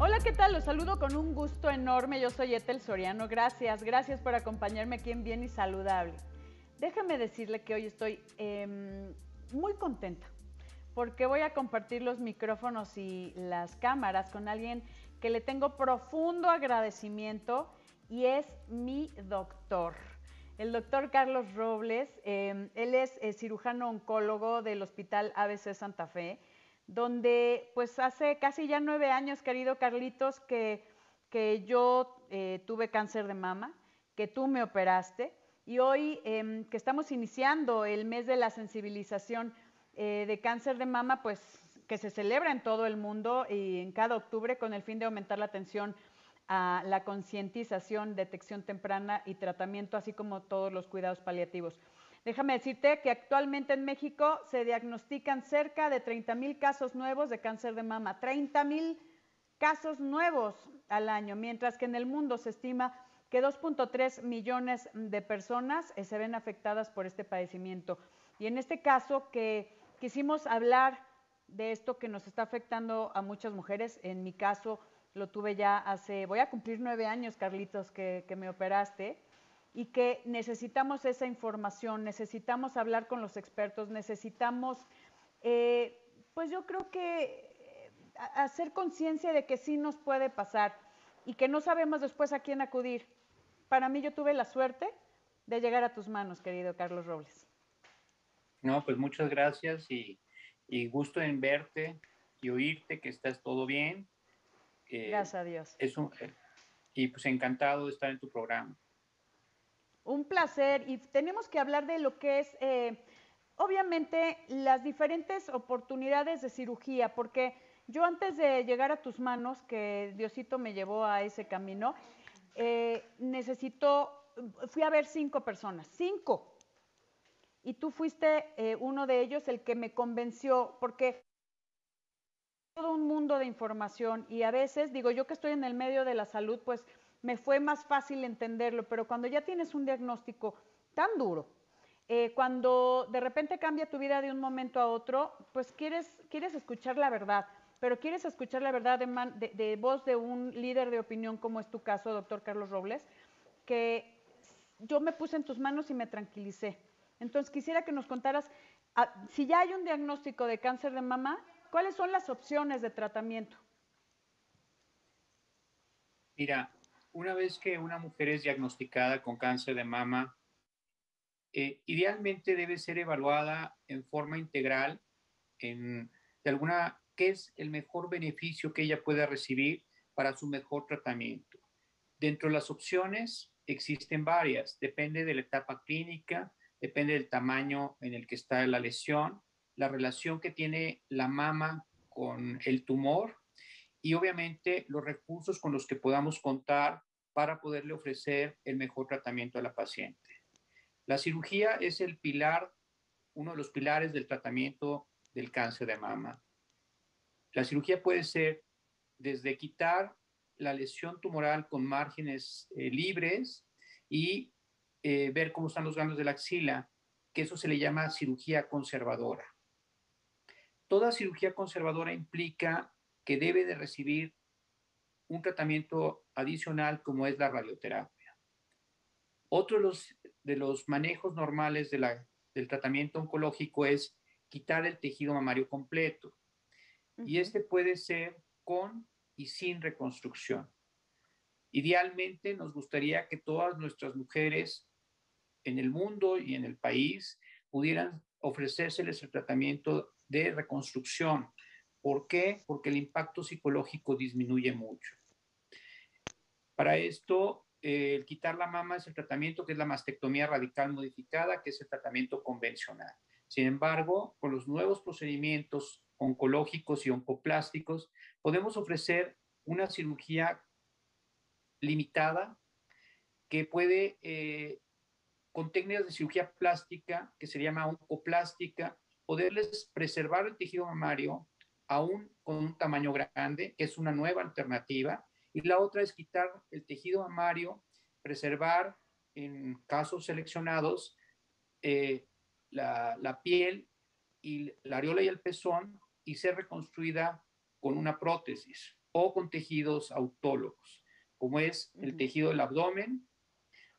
Hola, ¿qué tal? Los saludo con un gusto enorme. Yo soy Etel Soriano. Gracias, gracias por acompañarme aquí en Bien y Saludable. Déjame decirle que hoy estoy em, muy contenta porque voy a compartir los micrófonos y las cámaras con alguien que le tengo profundo agradecimiento y es mi doctor. El doctor Carlos Robles, em, él es eh, cirujano oncólogo del Hospital ABC Santa Fe donde pues hace casi ya nueve años, querido Carlitos, que, que yo eh, tuve cáncer de mama, que tú me operaste y hoy em, que estamos iniciando el mes de la sensibilización eh, de cáncer de mama, pues que se celebra en todo el mundo y en cada octubre con el fin de aumentar la atención a la concientización, detección temprana y tratamiento, así como todos los cuidados paliativos. Déjame decirte que actualmente en México se diagnostican cerca de 30 mil casos nuevos de cáncer de mama, 30 mil casos nuevos al año, mientras que en el mundo se estima que 2.3 millones de personas eh, se ven afectadas por este padecimiento. Y en este caso que quisimos hablar de esto que nos está afectando a muchas mujeres, en mi caso lo tuve ya hace, voy a cumplir nueve años, Carlitos, que, que me operaste, y que necesitamos esa información, necesitamos hablar con los expertos, necesitamos, eh, pues yo creo que eh, hacer conciencia de que sí nos puede pasar y que no sabemos después a quién acudir. Para mí yo tuve la suerte de llegar a tus manos, querido Carlos Robles. No, pues muchas gracias y, gusto en verte y oírte que estás todo bien. Eh, gracias a Dios. Es un, y pues encantado de estar en tu programa. Un placer y tenemos que hablar de lo que es, eh, obviamente, las diferentes oportunidades de cirugía, porque yo antes de llegar a tus manos, que Diosito me llevó a ese camino, eh, necesito, fui a ver cinco personas, cinco. Y tú fuiste eh, uno de ellos el que me convenció, porque todo un mundo de información y a veces, digo yo que estoy en el medio de la salud, pues me fue más fácil entenderlo, pero cuando ya tienes un diagnóstico tan duro, eh, cuando de repente cambia tu vida de un momento a otro, pues quieres, quieres escuchar la verdad, pero quieres escuchar la verdad de, de, voz de un líder de opinión como es tu caso, doctor Carlos Robles, que yo me puse en tus manos y me tranquilicé. Entonces quisiera que nos contaras, ah, si ya hay un diagnóstico de cáncer de mama, ¿cuáles son las opciones de tratamiento? Mira, una vez que una mujer es diagnosticada con cáncer de mama, eh, idealmente debe ser evaluada en forma integral en de alguna qué es el mejor beneficio que ella pueda recibir para su mejor tratamiento. Dentro de las opciones existen varias, depende de la etapa clínica, depende del tamaño en el que está la lesión, la relación que tiene la mama con el tumor y obviamente los recursos con los que podamos contar para poderle ofrecer el mejor tratamiento a la paciente. La cirugía es el pilar, uno de los pilares del tratamiento del cáncer de mama. La cirugía puede ser desde quitar la lesión tumoral con márgenes eh, libres y eh, ver cómo están los ganglios de la axila, que eso se le llama cirugía conservadora. Toda cirugía conservadora implica que debe de recibir un tratamiento adicional como es la radioterapia. Otro de los, de los manejos normales de la, del tratamiento oncológico es quitar el tejido mamario completo. Y este puede ser con y sin reconstrucción. Idealmente nos gustaría que todas nuestras mujeres en el mundo y en el país pudieran ofrecérseles el tratamiento de reconstrucción, ¿Por qué? Porque el impacto psicológico disminuye mucho. Para esto, eh, el quitar la mama es el tratamiento que es la mastectomía radical modificada, que es el tratamiento convencional. Sin embargo, con los nuevos procedimientos oncológicos y oncoplásticos, podemos ofrecer una cirugía limitada que puede, eh, con técnicas de cirugía plástica, que se llama oncoplástica, poderles preservar el tejido mamario aún con un tamaño grande, que es una nueva alternativa. Y la otra es quitar el tejido mamario, preservar en casos seleccionados eh, la, la, piel y la areola y el pezón y ser reconstruida con una prótesis. o con tejidos autólogos, como es el tejido del abdomen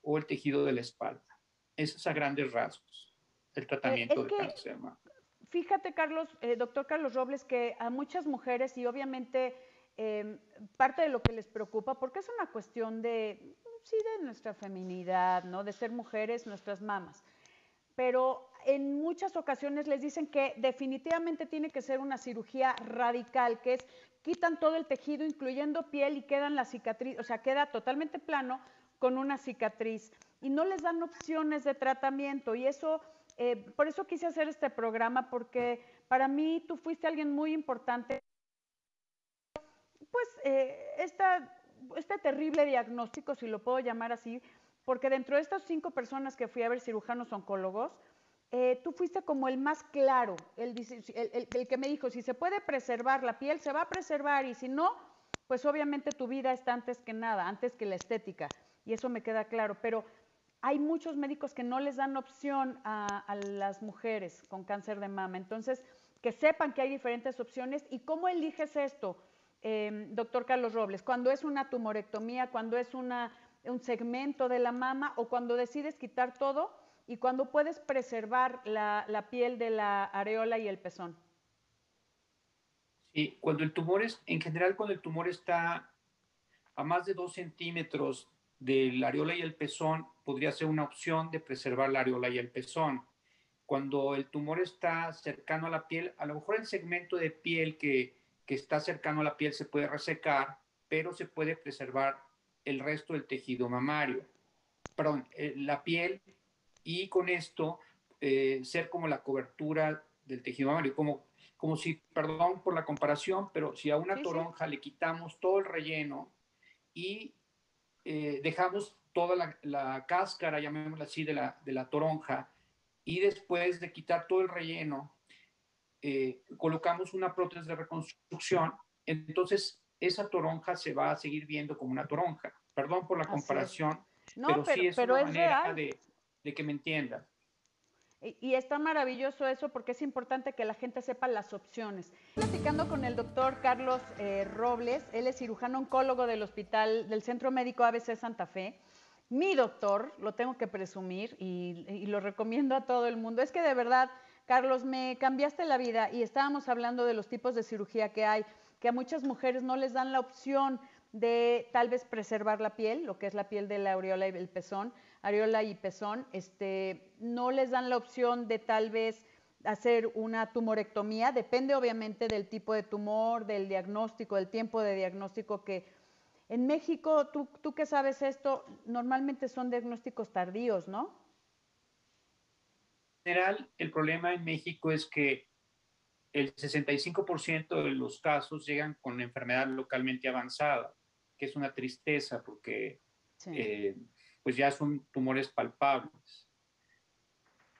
o el tejido de la espalda. Eso es a grandes rasgos el tratamiento de cáncer de mama. Fíjate, Carlos, eh, doctor Carlos Robles, que a muchas mujeres y obviamente em, parte de lo que les preocupa, porque es una cuestión de, sí, de nuestra feminidad, ¿no? De ser mujeres, nuestras mamas. Pero en muchas ocasiones les dicen que definitivamente tiene que ser una cirugía radical, que es quitan todo el tejido, incluyendo piel, y quedan la cicatriz, o sea, queda totalmente plano con una cicatriz. Y no les dan opciones de tratamiento. Y eso, eh, por eso quise hacer este programa, porque para mí tú fuiste alguien muy importante. Pues eh, este terrible diagnóstico, si lo puedo llamar así, porque dentro de estas cinco personas que fui a ver cirujanos oncólogos, eh, tú fuiste como el más claro, el, que me dijo, si se puede preservar la piel, se va a preservar y si no, pues obviamente tu vida está antes que nada, antes que la estética. Y eso me queda claro. Pero hay muchos médicos que no les dan opción a, las mujeres con cáncer de mama. Entonces, que sepan que hay diferentes opciones. ¿Y cómo eliges esto, em, doctor Carlos Robles? Cuando es una tumorectomía, cuando es un segmento de la mama o cuando decides quitar todo y cuando puedes preservar la, piel de la areola y el pezón. Sí, cuando el tumor es, en general cuando el tumor está a más de dos centímetros de la areola y el pezón, podría ser una opción de preservar la areola y el pezón. Cuando el tumor está cercano a la piel, a lo mejor el segmento de piel que, que está cercano a la piel se puede resecar, pero se puede preservar el resto del tejido mamario. Perdón, eh, la piel y con esto eh, ser como la cobertura del tejido mamario, como, como si, perdón por la comparación, pero si a una toronja le quitamos todo el relleno y eh, dejamos toda la, la, cáscara, llamémosla así, de la, de la toronja, y después de quitar todo el relleno, eh, colocamos una prótesis de reconstrucción, entonces esa toronja se va a seguir viendo como una toronja. Perdón por la comparación, pero, sí es una manera de, de que me entienda. Y, está maravilloso eso porque es importante que la gente sepa las opciones. Platicando con el doctor Carlos eh, Robles, él es cirujano oncólogo del hospital del Centro Médico ABC Santa Fe. Mi doctor, lo tengo que presumir y, y lo recomiendo a todo el mundo. Es que de verdad, Carlos, me cambiaste la vida y estábamos hablando de los tipos de cirugía que hay, que a muchas mujeres no les dan la opción de tal vez preservar la piel, lo que es la piel de la aureola y el pezón, areola y pezón, este, no les dan la opción de tal vez hacer una tumorectomía, depende obviamente del tipo de tumor, del diagnóstico, del tiempo de diagnóstico que en México, tú, tú que sabes esto, normalmente son diagnósticos tardíos, ¿no? En general, el problema en México es que el 65% de los casos llegan con enfermedad localmente avanzada, que es una tristeza porque eh, pues ya son tumores palpables.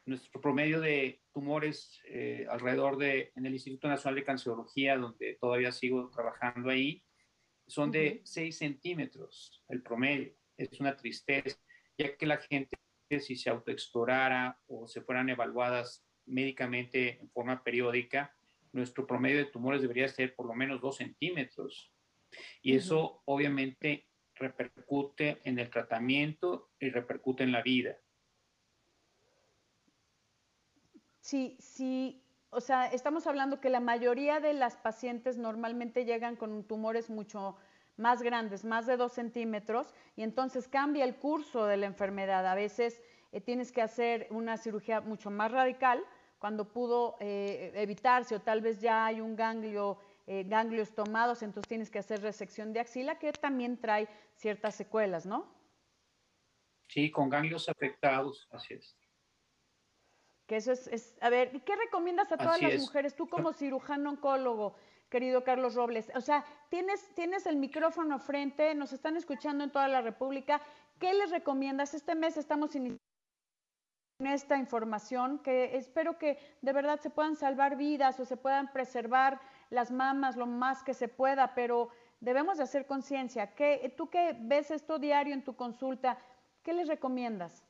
Nuestro promedio de tumores eh, alrededor de, en el Instituto Nacional de Cancerología, donde todavía sigo trabajando ahí, son de 6 centímetros el promedio. Es una tristeza, ya que la gente, si se autoexplorara o se fueran evaluadas médicamente en forma periódica, nuestro promedio de tumores debería ser por lo menos 2 centímetros. Y eso obviamente repercute en el tratamiento y repercute en la vida. Sí, sí, o sea, estamos hablando que la mayoría de las pacientes normalmente llegan con tumores mucho más grandes, más de dos centímetros, y entonces cambia el curso de la enfermedad. A veces eh, tienes que hacer una cirugía mucho más radical cuando pudo eh, evitarse o tal vez ya hay un ganglio eh, ganglios tomados, entonces tienes que hacer resección de axila, que también trae ciertas secuelas, ¿no? Sí, con ganglios afectados, así es. Que eso es, a ver, ¿y qué recomiendas a todas las mujeres? Tú como cirujano oncólogo, querido Carlos Robles, o sea, tienes, tienes el micrófono frente, nos están escuchando en toda la República, ¿qué les recomiendas? Este mes estamos iniciando esta información que espero que de verdad se puedan salvar vidas o se puedan preservar las mamas lo más que se pueda, pero debemos de hacer conciencia. ¿Tú que ves esto diario en tu consulta, qué les recomiendas?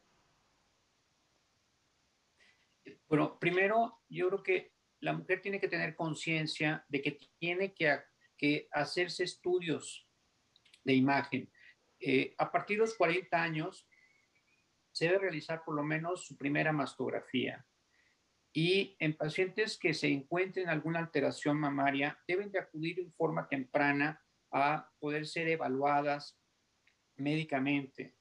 Bueno, primero yo creo que la mujer tiene que tener conciencia de que tiene que, que hacerse estudios de imagen. Eh, a partir de los 40 años, se debe realizar por lo menos su primera mastografía. Y en pacientes que se encuentren alguna alteración mamaria, deben de acudir en forma temprana a poder ser evaluadas médicamente.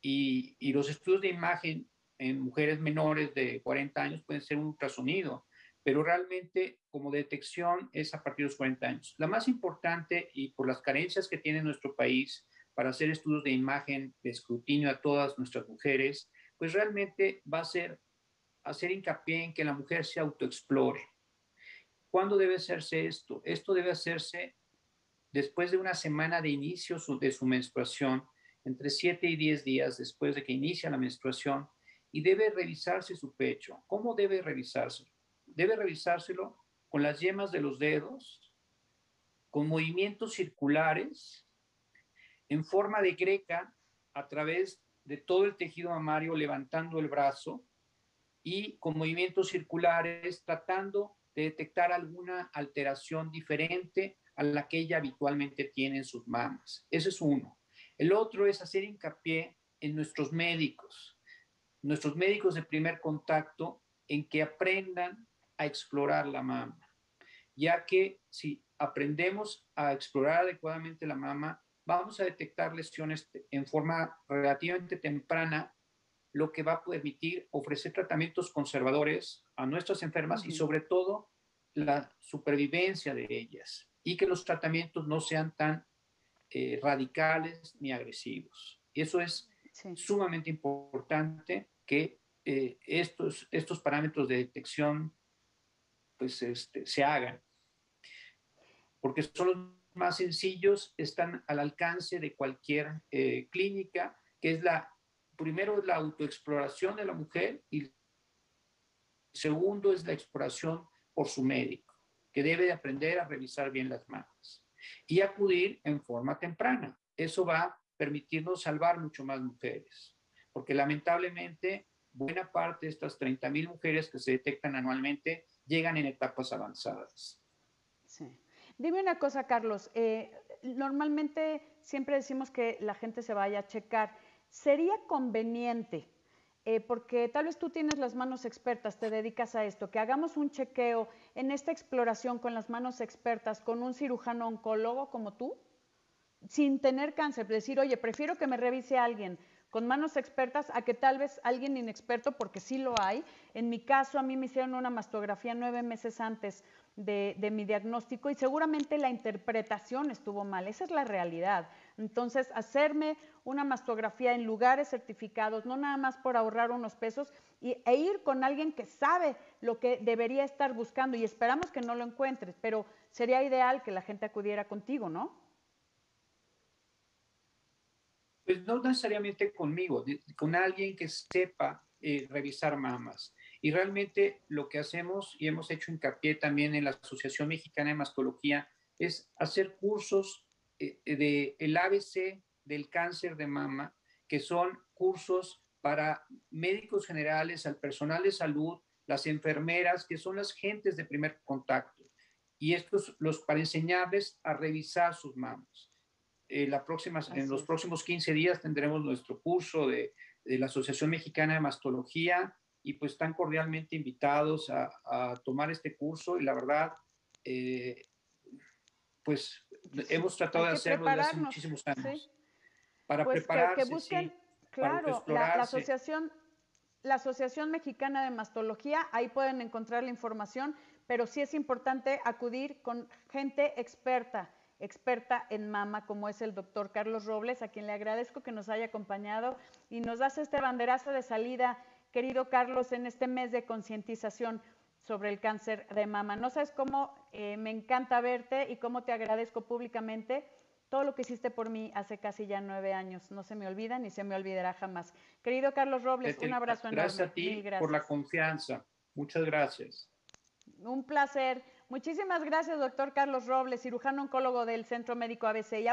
Y, y los estudios de imagen en mujeres menores de 40 años pueden ser un ultrasonido, pero realmente como detección es a partir de los 40 años. La más importante y por las carencias que tiene nuestro país para hacer estudios de imagen de escrutinio a todas nuestras mujeres, pues realmente va a ser hacer hincapié en que la mujer se autoexplore. ¿Cuándo debe hacerse esto? Esto debe hacerse después de una semana de inicio de su menstruación, entre 7 y 10 días después de que inicia la menstruación, y debe revisarse su pecho. ¿Cómo debe revisárselo? Debe revisárselo con las yemas de los dedos, con movimientos circulares, en forma de greca, a través de todo el tejido mamario, levantando el brazo y con movimientos circulares, tratando de detectar alguna alteración diferente a la que ella habitualmente tiene en sus mamas. Ese es uno. El otro es hacer hincapié en nuestros médicos nuestros médicos de primer contacto en que aprendan a explorar la mama, ya que si aprendemos a explorar adecuadamente la mama, vamos a detectar lesiones en forma relativamente temprana, lo que va a permitir ofrecer tratamientos conservadores a nuestras enfermas y sobre todo la supervivencia de ellas y que los tratamientos no sean tan eh, radicales ni agresivos. Eso es sumamente importante que eh, estos, estos parámetros de detección pues, este, se hagan, porque son los más sencillos, están al alcance de cualquier eh, clínica, que es la, primero la autoexploración de la mujer y segundo es la exploración por su médico, que debe aprender a revisar bien las manos y acudir en forma temprana. Eso va a salvar mucho más mujeres porque lamentablemente buena parte de estas 30 mil mujeres que se detectan anualmente llegan en etapas avanzadas. Dime una cosa, Carlos. Eh, normalmente siempre decimos que la gente se vaya a checar. ¿Sería conveniente, eh, porque tal vez tú tienes las manos expertas, te dedicas a esto, que hagamos un chequeo en esta exploración con las manos expertas, con un cirujano oncólogo como tú, sin tener cáncer? Decir, oye, prefiero que me revise alguien con manos expertas a que tal vez alguien inexperto, porque sí lo hay. En mi caso, a mí me hicieron una mastografía nueve meses antes de, mi diagnóstico y seguramente la interpretación estuvo mal. Esa es la realidad. Entonces, hacerme una mastografía en lugares certificados, no nada más por ahorrar unos pesos, y, e ir con alguien que sabe lo que debería estar buscando y esperamos que no lo encuentres, pero sería ideal que la gente acudiera contigo, ¿no? Pues no necesariamente conmigo, con alguien que sepa eh, revisar mamas. Y realmente lo que hacemos, y hemos hecho hincapié también en la Asociación Mexicana de Mastología, es hacer cursos eh, de el ABC del cáncer de mama, que son cursos para médicos generales, al personal de salud, las enfermeras, que son las gentes de primer contacto. Y estos los para enseñarles a revisar sus mamas. Eh, la próxima, en los próximos 15 días tendremos nuestro curso de, de, la Asociación Mexicana de Mastología y pues están cordialmente invitados a, a tomar este curso y la verdad, eh, pues hemos tratado de hacerlo desde hace muchísimos años. Para pues prepararse, que, busquen, claro, la, la asociación la Asociación Mexicana de Mastología, ahí pueden encontrar la información, pero sí es importante acudir con gente experta experta en mama, como es el doctor Carlos Robles, a quien le agradezco que nos haya acompañado y nos das este banderazo de salida, querido Carlos, en este mes de concientización sobre el cáncer de mama. No sabes cómo eh, me encanta verte y cómo te agradezco públicamente todo lo que hiciste por mí hace casi ya nueve años. No se me olvida ni se me olvidará jamás. Querido Carlos Robles, un abrazo gracias enorme. Gracias a ti gracias. por la confianza. Muchas gracias. Un placer. Muchísimas gracias, doctor Carlos Robles, cirujano oncólogo del Centro Médico ABC.